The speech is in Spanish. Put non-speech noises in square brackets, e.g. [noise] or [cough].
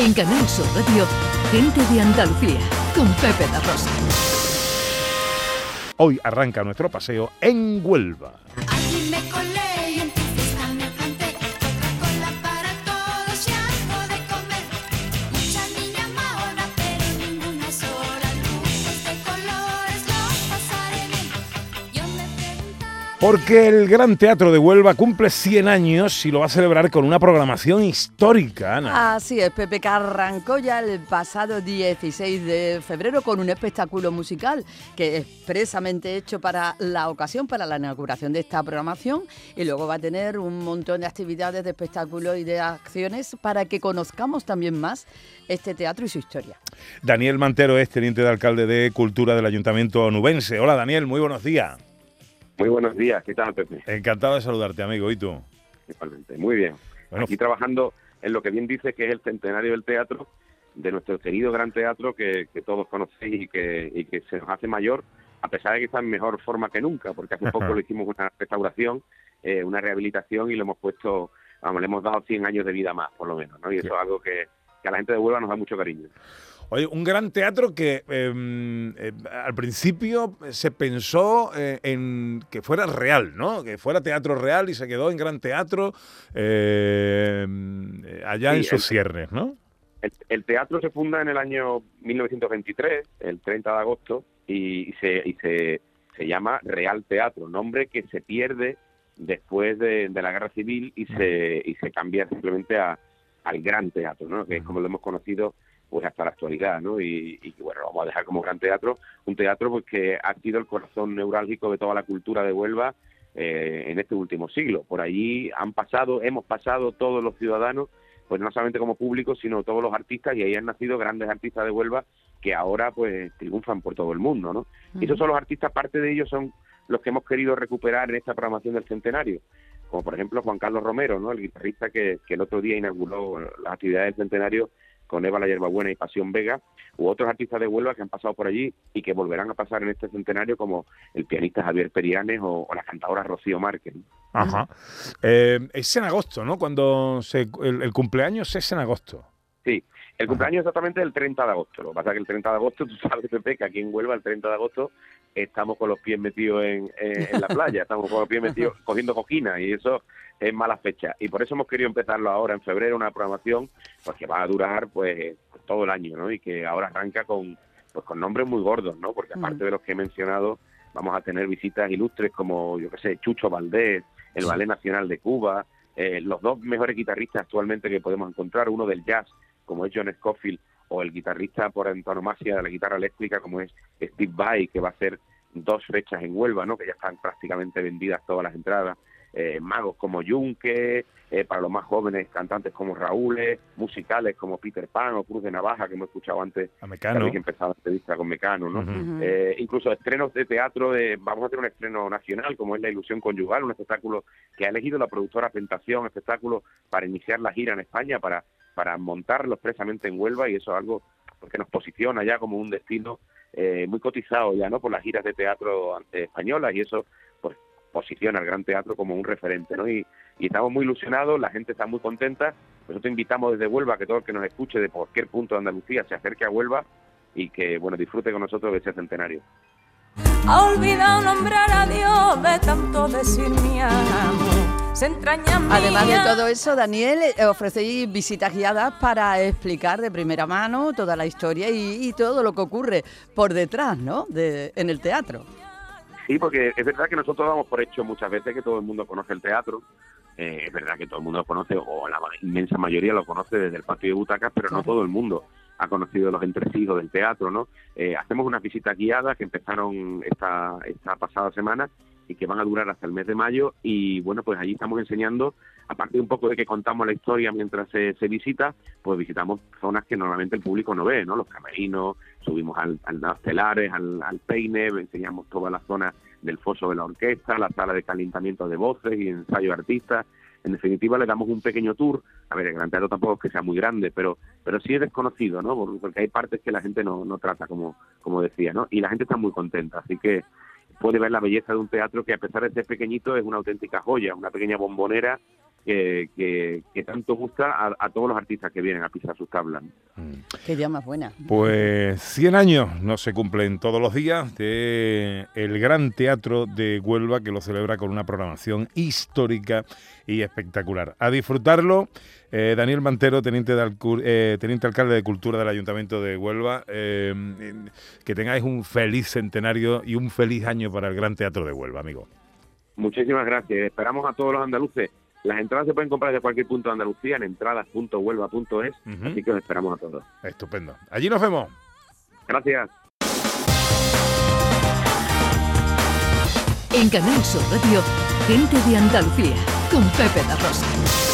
En Canal Sur Radio, Gente de Andalucía, con Pepe La Rosa. Hoy arranca nuestro paseo en Huelva. Porque el Gran Teatro de Huelva cumple 100 años y lo va a celebrar con una programación histórica, Ana. Así es, Pepe, que arrancó ya el pasado 16 de febrero con un espectáculo musical que es expresamente hecho para la ocasión, para la inauguración de esta programación y luego va a tener un montón de actividades, de espectáculos y de acciones para que conozcamos también más este teatro y su historia. Daniel Mantero es teniente de alcalde de Cultura del Ayuntamiento Nubense. Hola Daniel, muy buenos días. Muy buenos días, ¿qué tal, Pepe? Encantado de saludarte, amigo. ¿Y tú? Igualmente, muy bien. Bueno. Aquí trabajando en lo que bien dice que es el centenario del teatro, de nuestro querido gran teatro que, que todos conocéis y que, y que se nos hace mayor, a pesar de que está en mejor forma que nunca, porque hace poco [laughs] le hicimos una restauración, eh, una rehabilitación y le hemos puesto, vamos, le hemos dado 100 años de vida más, por lo menos, ¿no? Y eso es algo que, que a la gente de Huelva nos da mucho cariño. Oye, un gran teatro que eh, eh, al principio se pensó eh, en que fuera real, ¿no? Que fuera teatro real y se quedó en gran teatro eh, allá Sí, en sus el- ciernes, ¿no? El, el teatro se funda en el año 1923, el 30 de agosto, y, y se, y se, se llama Real Teatro, nombre que se pierde después de, de la Guerra Civil y se, y se cambia simplemente a, al Gran Teatro, ¿no? que es como lo hemos conocido pues hasta la actualidad, ¿no? Y, y bueno, lo vamos a dejar como Gran Teatro, un teatro pues, que ha sido el corazón neurálgico de toda la cultura de Huelva eh, en este último siglo. Por allí han pasado, hemos pasado todos los ciudadanos pues no solamente como público, sino todos los artistas, y ahí han nacido grandes artistas de Huelva que ahora pues triunfan por todo el mundo, ¿no? Y esos son los artistas, parte de ellos son los que hemos querido recuperar en esta programación del centenario, como por ejemplo Juan Carlos Romero, ¿no? El guitarrista que, el otro día inauguró las actividades del centenario con Eva la Yerbabuena y Pasión Vega, u otros artistas de Huelva que han pasado por allí y que volverán a pasar en este centenario, como el pianista Javier Perianes o, la cantadora Rocío Márquez. Ajá. Eh, es en agosto, ¿no? Cuando se, el, el cumpleaños es en agosto. Sí, el cumpleaños exactamente el 30 de agosto. Lo que pasa es que el 30 de agosto, [laughs] tú sabes, Pepe, que aquí en Huelva el 30 de agosto estamos con los pies metidos en, en- la playa, [laughs] estamos con los pies metidos cogiendo coquina y eso es mala fecha. Y por eso hemos querido empezarlo ahora en febrero, una programación pues que va a durar pues, pues, todo el año, ¿no? Y que ahora arranca con pues con nombres muy gordos, ¿no? Porque aparte de los que he mencionado, vamos a tener visitas ilustres como, yo qué sé, Chucho Valdés, el Ballet Nacional de Cuba, eh, los dos mejores guitarristas actualmente que podemos encontrar, uno del jazz, como es John Scofield, o el guitarrista por antonomasia de la guitarra eléctrica, como es Steve Vai, que va a hacer dos fechas en Huelva, ¿no? que ya están prácticamente vendidas todas las entradas. Eh, magos como Yunque, eh, para los más jóvenes cantantes como Raúl, musicales como Peter Pan o Cruz de Navaja, que hemos escuchado antes, A Mecano. que empezaba la entrevista con Mecano, ¿no? Eh, incluso estrenos de teatro, de, vamos a hacer un estreno nacional como es La Ilusión Conyugal, un espectáculo que ha elegido la productora Pentación, espectáculo para iniciar la gira en España, para, para montarlo expresamente en Huelva y eso es algo que nos posiciona ya como un destino eh, muy cotizado ya no por las giras de teatro españolas y eso pues posiciona al Gran Teatro como un referente, ¿no? Y, y estamos muy ilusionados, la gente está muy contenta. Nosotros invitamos desde Huelva que todo el que nos escuche de cualquier punto de Andalucía se acerque a Huelva y que, bueno, disfrute con nosotros de ese centenario. Ha olvidado nombrar a Dios de tanto decir mi amo. Se entraña mía. Además de todo eso, Daniel, eh, ofrecéis visitas guiadas para explicar de primera mano toda la historia y, y todo lo que ocurre por detrás, ¿no? De, en el teatro. Sí, porque es verdad que nosotros damos por hecho muchas veces que todo el mundo conoce el teatro. Eh, es verdad que todo el mundo lo conoce, o la inmensa mayoría lo conoce desde el patio de butacas, pero no todo el mundo ha conocido los entresijos del teatro, ¿no? Eh, hacemos unas visitas guiadas que empezaron esta, esta pasada semana y que van a durar hasta el mes de mayo y bueno, pues allí estamos enseñando, aparte un poco de que contamos la historia mientras se, se visita, pues visitamos zonas que normalmente el público no ve, ¿no? Los camerinos, subimos al, al telares, al, al peine, enseñamos toda la zona del foso de la orquesta, la sala de calentamiento de voces y ensayo de artistas. En definitiva, le damos un pequeño tour. A ver, el Gran Teatro tampoco es que sea muy grande, pero pero sí es desconocido, ¿no? Por- Porque hay partes que la gente no, no trata, como, como decía, ¿no? Y la gente está muy contenta, así que puede ver la belleza de un teatro que a pesar de ser pequeñito es una auténtica joya, una pequeña bombonera que, que, que tanto gusta a, a todos los artistas que vienen a pisar sus tablas. Mm. Qué más buena. Pues 100 años no se cumplen todos los días de el Gran Teatro de Huelva que lo celebra con una programación histórica y espectacular. A disfrutarlo, eh, Daniel Mantero, teniente, de eh, teniente alcalde de Cultura del Ayuntamiento de Huelva, eh, que tengáis un feliz centenario y un feliz año para el Gran Teatro de Huelva, amigo. Muchísimas gracias. Esperamos a todos los andaluces. Las entradas se pueden comprar de cualquier punto de Andalucía en entradas.huelva.es, Ujú. así que os esperamos a todos. Estupendo. Allí nos vemos. Gracias. En Canal Sur Radio, gente de Andalucía, con Pepe da Rosa.